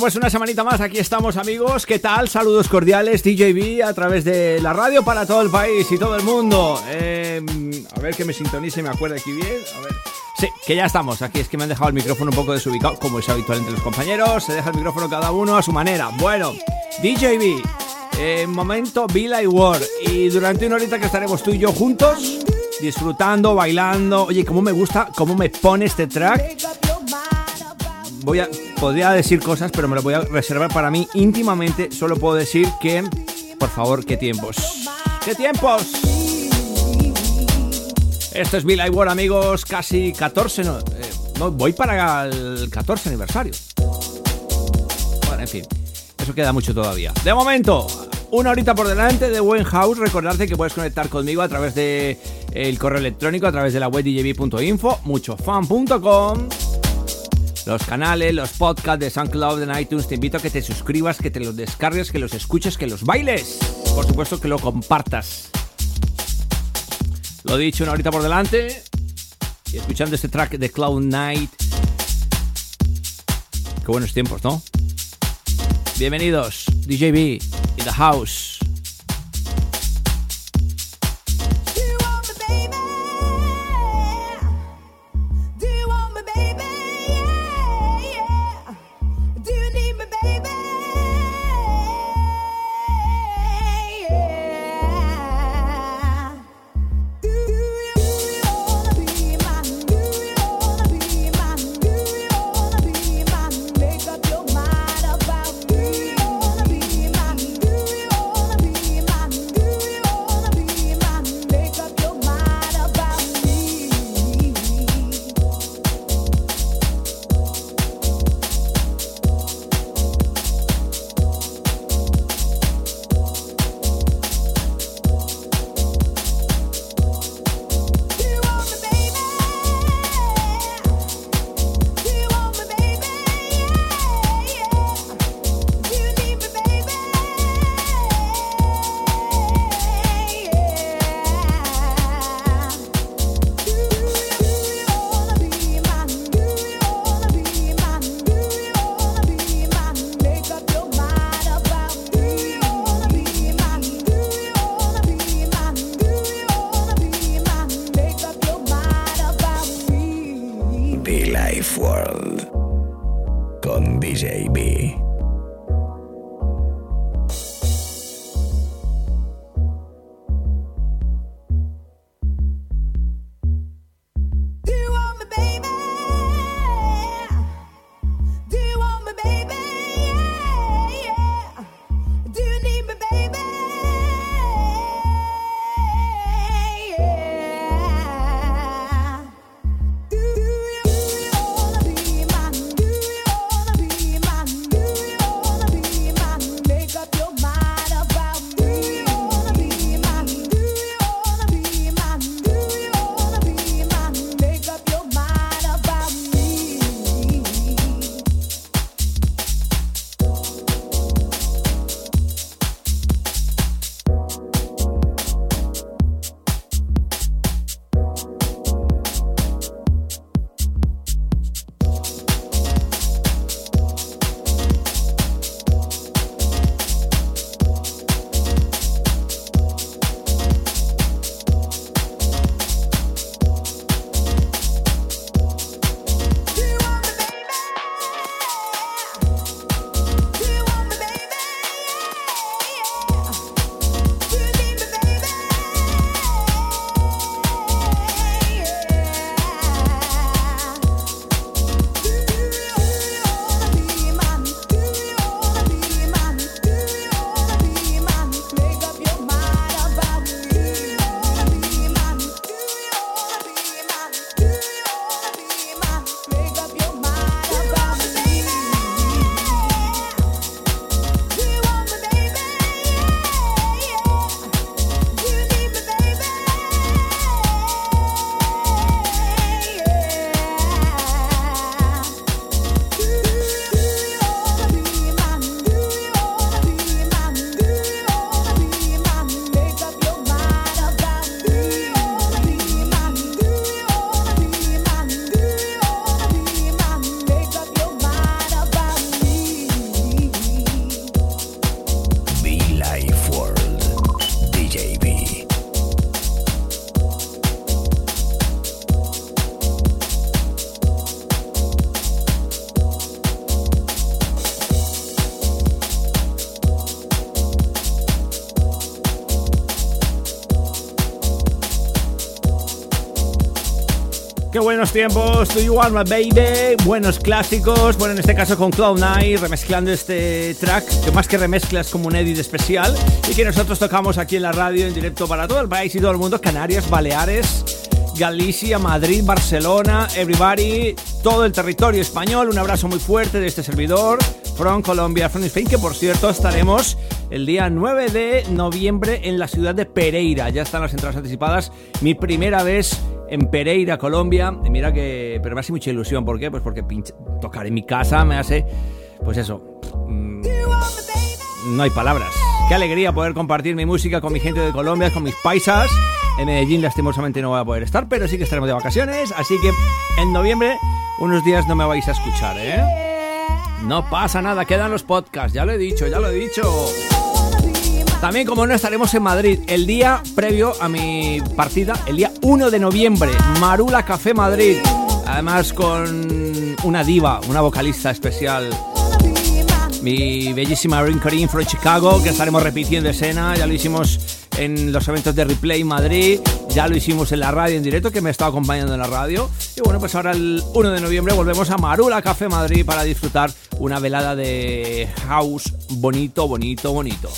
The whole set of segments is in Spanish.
pues una semanita más, aquí estamos amigos, ¿qué tal? Saludos cordiales, DJB a través de la radio para todo el país y todo el mundo. Eh, a ver que me sintonice y me acuerde aquí bien. A ver. Sí, que ya estamos, aquí es que me han dejado el micrófono un poco desubicado, como es habitual entre los compañeros, se deja el micrófono cada uno a su manera. Bueno, DJB, eh, momento Villa y War, y durante una horita que estaremos tú y yo juntos, disfrutando, bailando. Oye, cómo me gusta, cómo me pone este track voy a podría decir cosas, pero me lo voy a reservar para mí íntimamente. Solo puedo decir que, por favor, qué tiempos. ¡Qué tiempos! Esto es Bill War, amigos, casi 14, no, eh, no, voy para el 14 aniversario. Bueno, en fin, eso queda mucho todavía. De momento, una horita por delante de Buen House. Recordarte que puedes conectar conmigo a través de el correo electrónico, a través de la web djb.info, muchofan.com los canales, los podcasts de SoundCloud, en iTunes. Te invito a que te suscribas, que te los descargues, que los escuches, que los bailes. Por supuesto que lo compartas. Lo dicho, una horita por delante. Y escuchando este track de Cloud Night. Qué buenos tiempos, ¿no? Bienvenidos, DJB in the house. world. Tiempos, Do You Want My Baby, buenos clásicos, bueno en este caso con Cloud9 remezclando este track, que más que remezclas como un edit especial y que nosotros tocamos aquí en la radio en directo para todo el país y todo el mundo, Canarias, Baleares, Galicia, Madrid, Barcelona, everybody, todo el territorio español, un abrazo muy fuerte de este servidor, from Colombia, from Spain, que por cierto estaremos el día 9 de noviembre en la ciudad de Pereira, ya están las entradas anticipadas, mi primera vez en Pereira, Colombia. Mira que. Pero me hace mucha ilusión. ¿Por qué? Pues porque tocar en mi casa me hace. Pues eso. Mm, no hay palabras. Qué alegría poder compartir mi música con mi gente de Colombia, con mis paisas. En Medellín, lastimosamente, no voy a poder estar, pero sí que estaremos de vacaciones. Así que en noviembre, unos días no me vais a escuchar, ¿eh? No pasa nada, quedan los podcasts. Ya lo he dicho, ya lo he dicho. También, como no, estaremos en Madrid el día previo a mi partida, el día 1 de noviembre, Marula Café Madrid. Además, con una diva, una vocalista especial, mi bellísima Rin from Chicago, que estaremos repitiendo escena. Ya lo hicimos en los eventos de Replay Madrid, ya lo hicimos en la radio en directo, que me estaba acompañando en la radio. Y bueno, pues ahora el 1 de noviembre volvemos a Marula Café Madrid para disfrutar una velada de house bonito, bonito, bonito.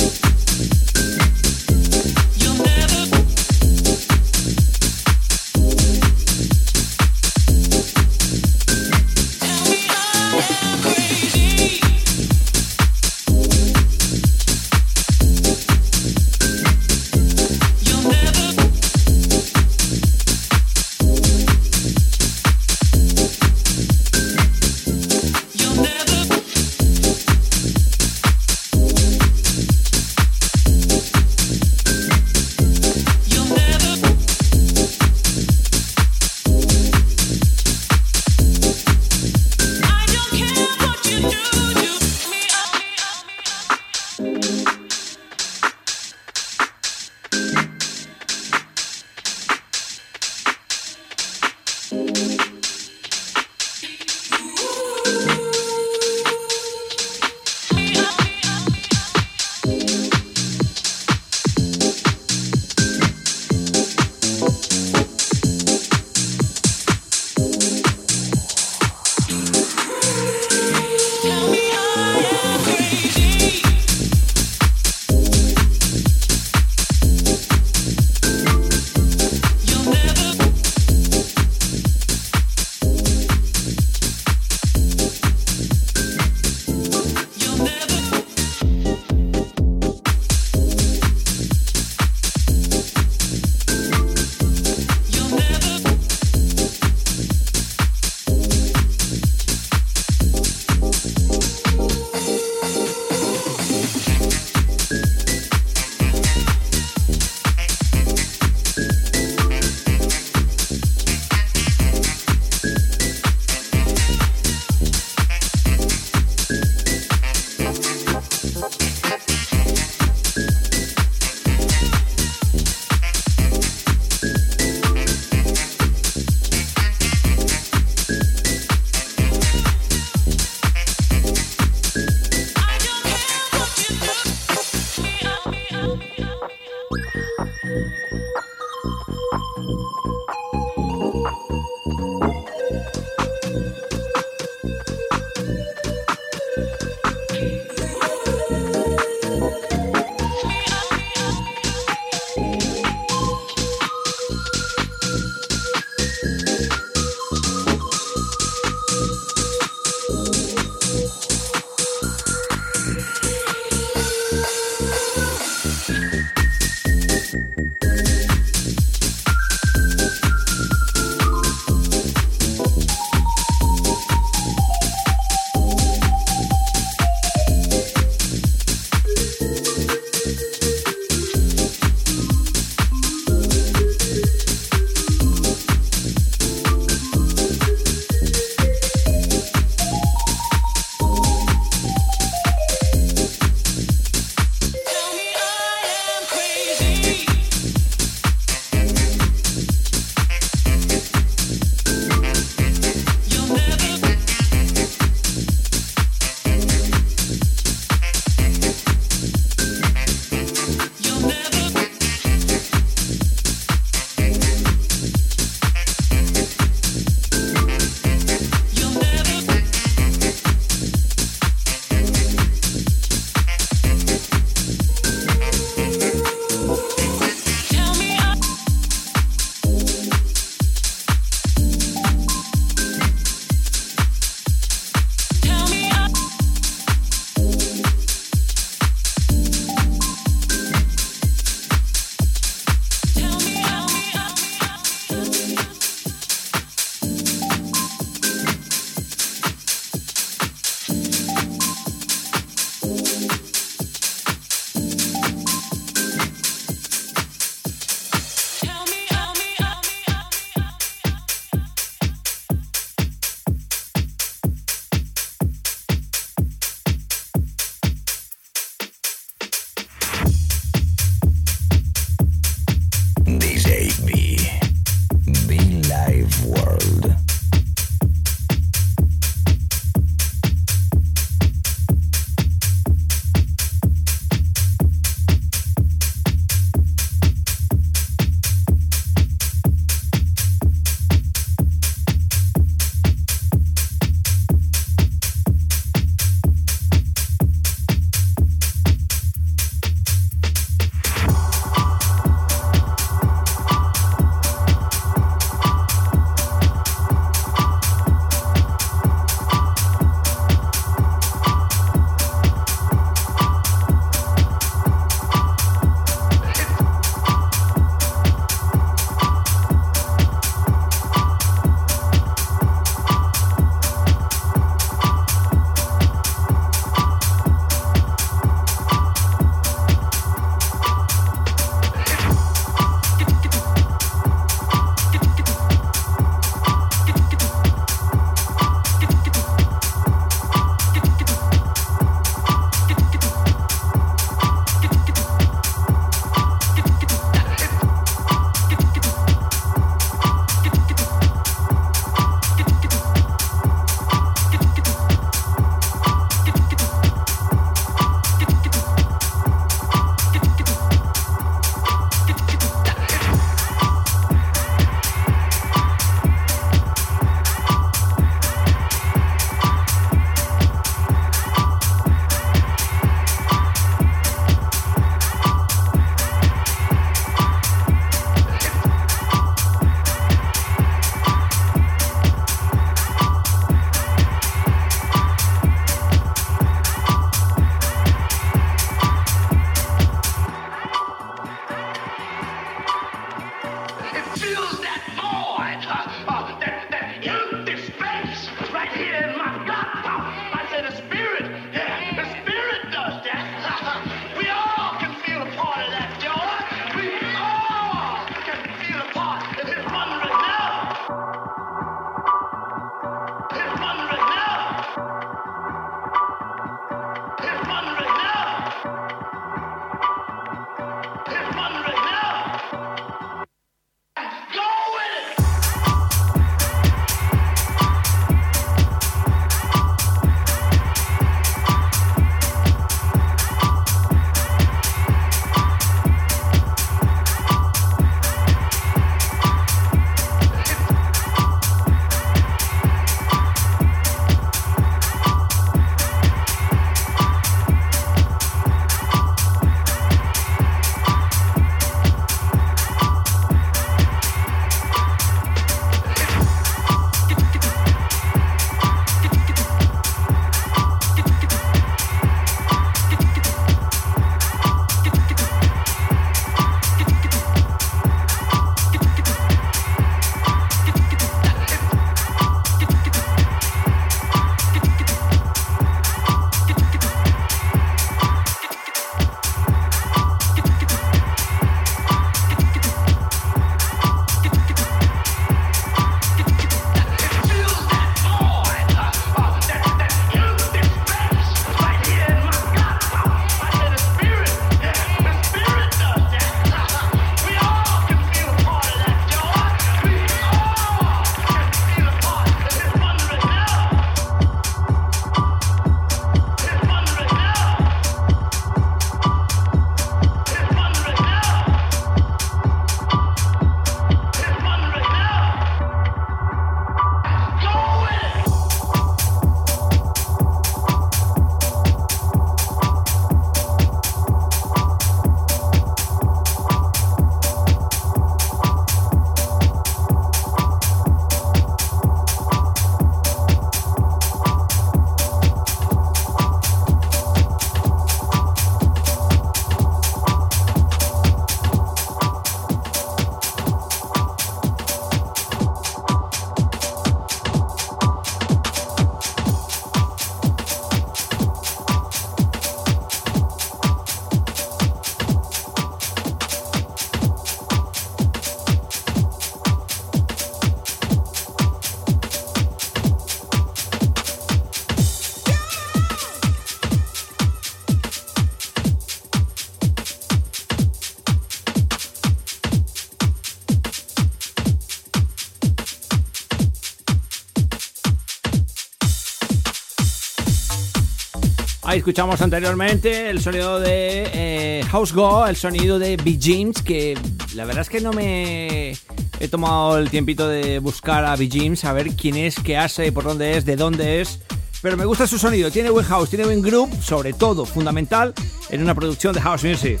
Escuchamos anteriormente el sonido de eh, House Go, el sonido de Bee James, que la verdad es que no me he tomado el tiempito de buscar a Bee James, a ver quién es, qué hace, por dónde es, de dónde es. Pero me gusta su sonido, tiene buen house, tiene buen groove, sobre todo, fundamental, en una producción de house music.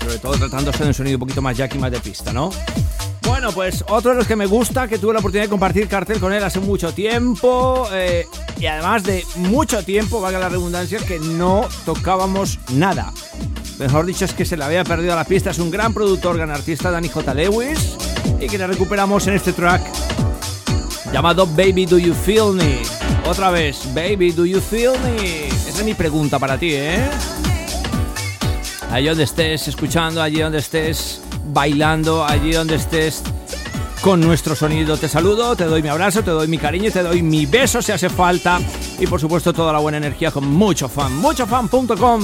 Sobre todo tratándose de un sonido un poquito más jack y más de pista, ¿no? Bueno, pues otro de los que me gusta, que tuve la oportunidad de compartir cartel con él hace mucho tiempo, eh, y además de mucho tiempo, valga la redundancia, que no tocábamos nada. Mejor dicho, es que se le había perdido a la pista. Es un gran productor, gran artista, Danny J. Lewis, y que le recuperamos en este track llamado Baby Do You Feel Me. Otra vez, Baby Do You Feel Me. Esa es mi pregunta para ti, ¿eh? Allí donde estés escuchando, allí donde estés bailando, allí donde estés con nuestro sonido. Te saludo, te doy mi abrazo, te doy mi cariño, te doy mi beso si hace falta y por supuesto toda la buena energía con mucho fan, muchofan.com.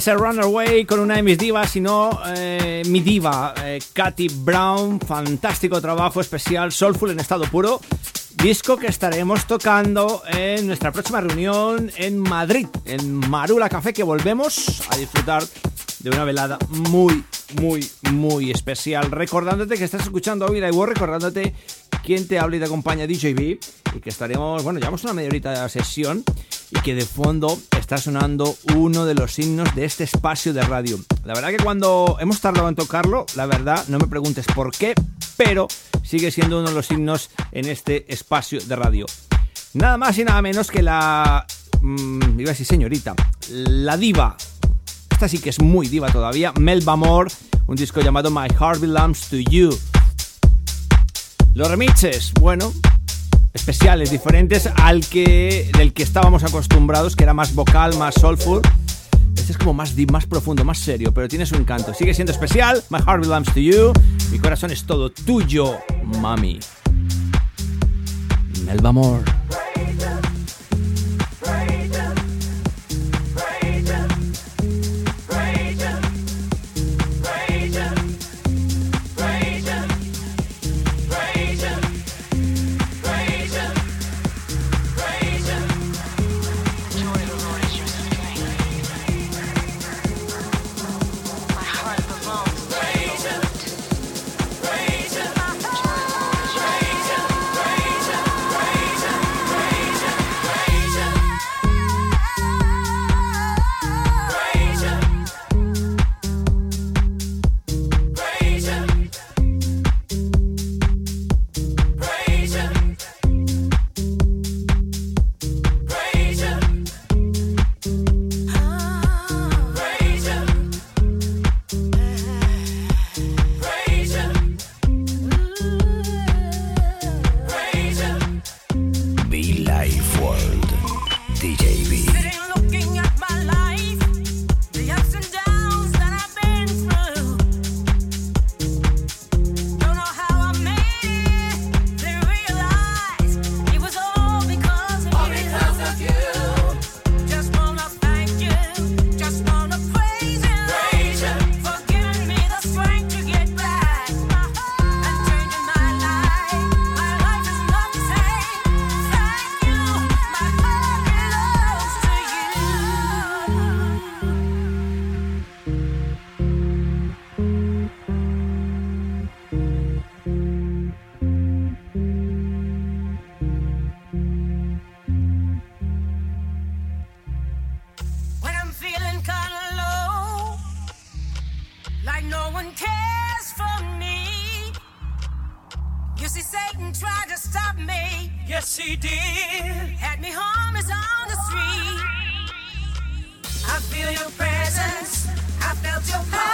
Es el Runaway con una de mis divas, sino eh, mi diva, eh, Katy Brown. Fantástico trabajo especial, Soulful en estado puro. Disco que estaremos tocando en nuestra próxima reunión en Madrid, en Marula Café, que volvemos a disfrutar de una velada muy, muy, muy especial. Recordándote que estás escuchando hoy la recordándote quién te habla y te acompaña DJB y que estaremos, bueno, llevamos una media horita de la sesión y que de fondo está sonando uno de los signos de este espacio de radio. La verdad que cuando hemos tardado en tocarlo, la verdad, no me preguntes por qué, pero sigue siendo uno de los signos en este espacio de radio. Nada más y nada menos que la... Mmm, iba a decir señorita, la diva. Esta sí que es muy diva todavía, Melba Moore, un disco llamado My Heart Belongs to You. Los remixes, bueno, especiales, diferentes al que del que estábamos acostumbrados, que era más vocal, más soulful. Este es como más deep, más profundo, más serio, pero tiene su encanto. Sigue siendo especial. My heart belongs to you. Mi corazón es todo tuyo, mami. Melba Moore. I feel your presence. I felt your power.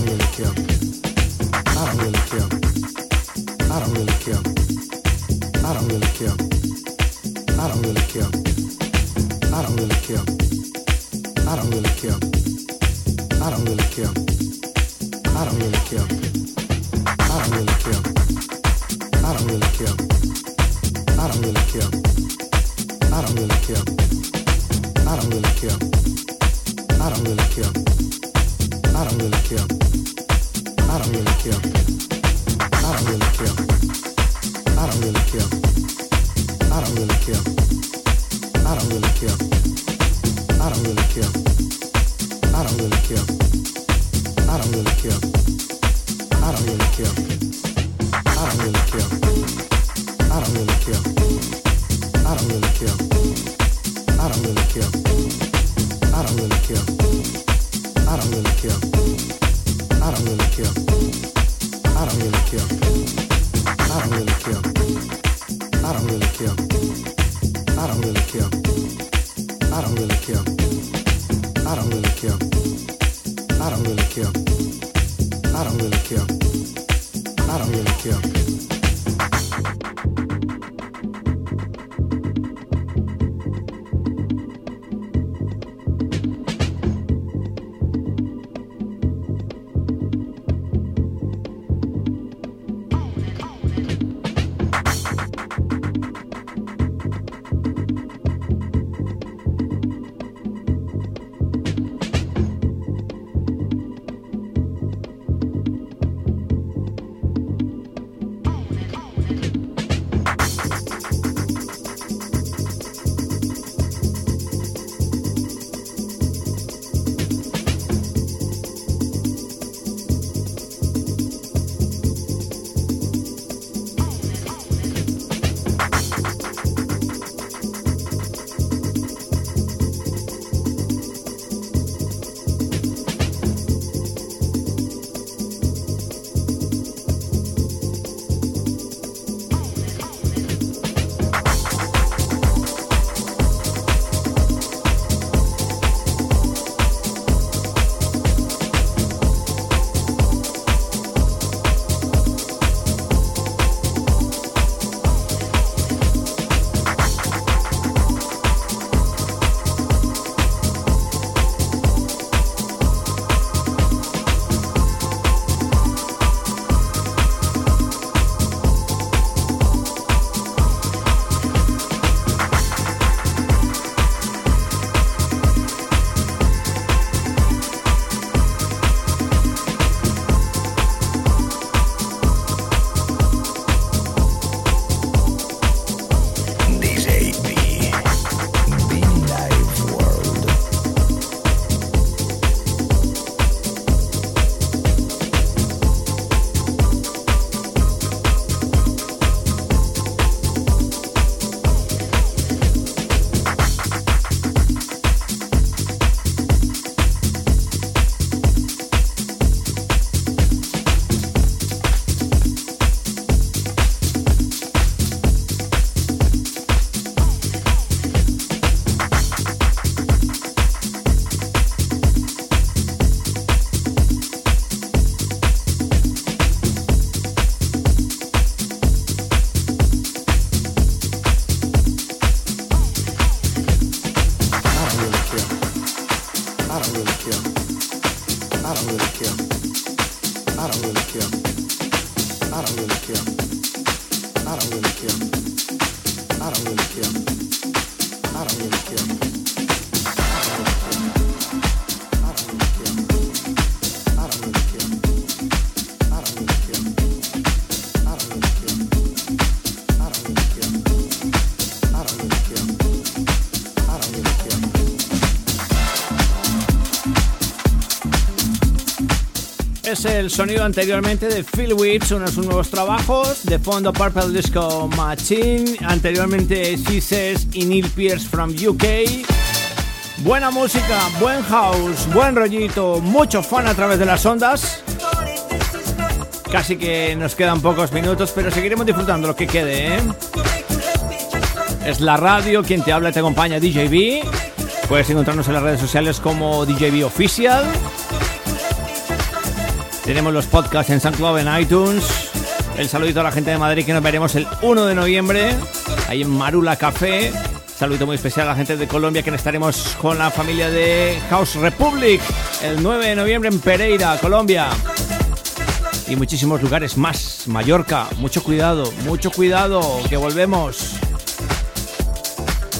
don't really care. I don't really care. I don't really care. I don't really care. I don't really care. I don't really care. El sonido anteriormente de Phil Witch, uno sus nuevos trabajos. De fondo Purple Disco Machine. Anteriormente Says y Neil Pierce from UK. Buena música, buen house, buen rollito, mucho fan a través de las ondas. Casi que nos quedan pocos minutos, pero seguiremos disfrutando lo que quede, ¿eh? es la radio, quien te habla y te acompaña DJB. Puedes encontrarnos en las redes sociales como DJB Official. Tenemos los podcasts en SoundCloud, en iTunes. El saludito a la gente de Madrid que nos veremos el 1 de noviembre, ahí en Marula Café. Saludito muy especial a la gente de Colombia que estaremos con la familia de House Republic el 9 de noviembre en Pereira, Colombia. Y muchísimos lugares más. Mallorca, mucho cuidado, mucho cuidado, que volvemos.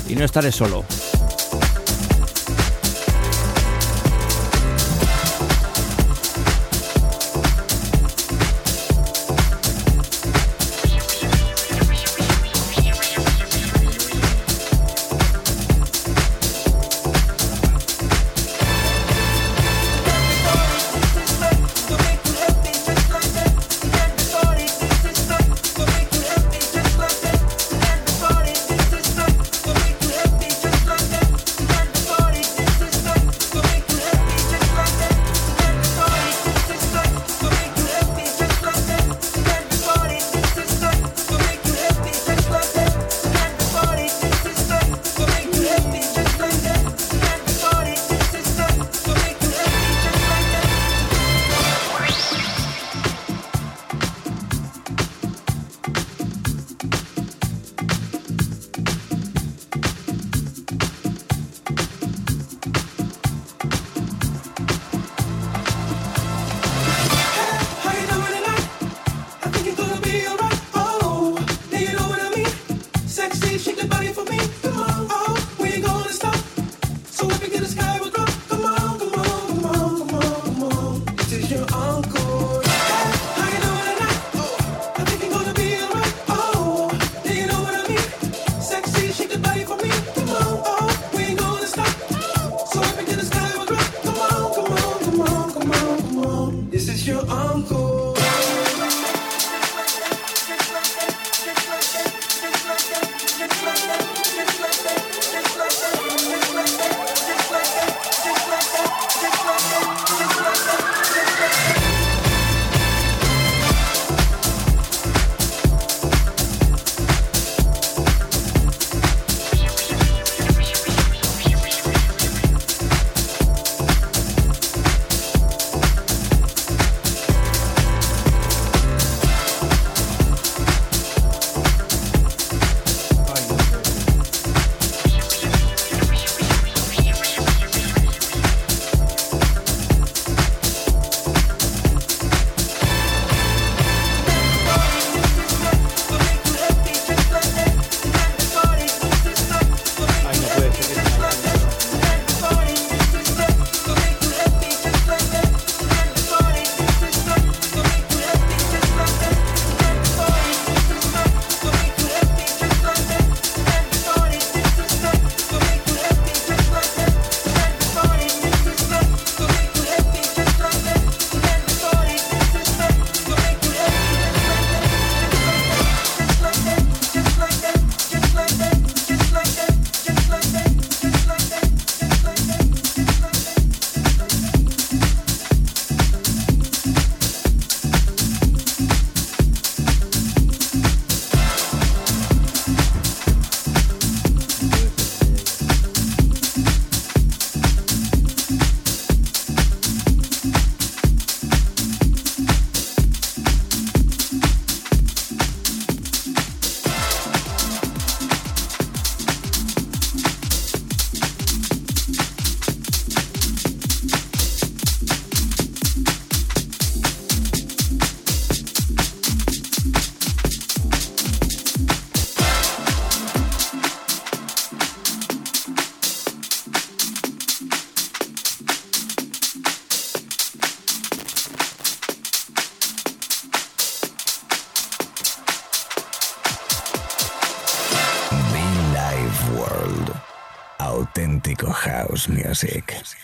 Y no estaré solo. Music.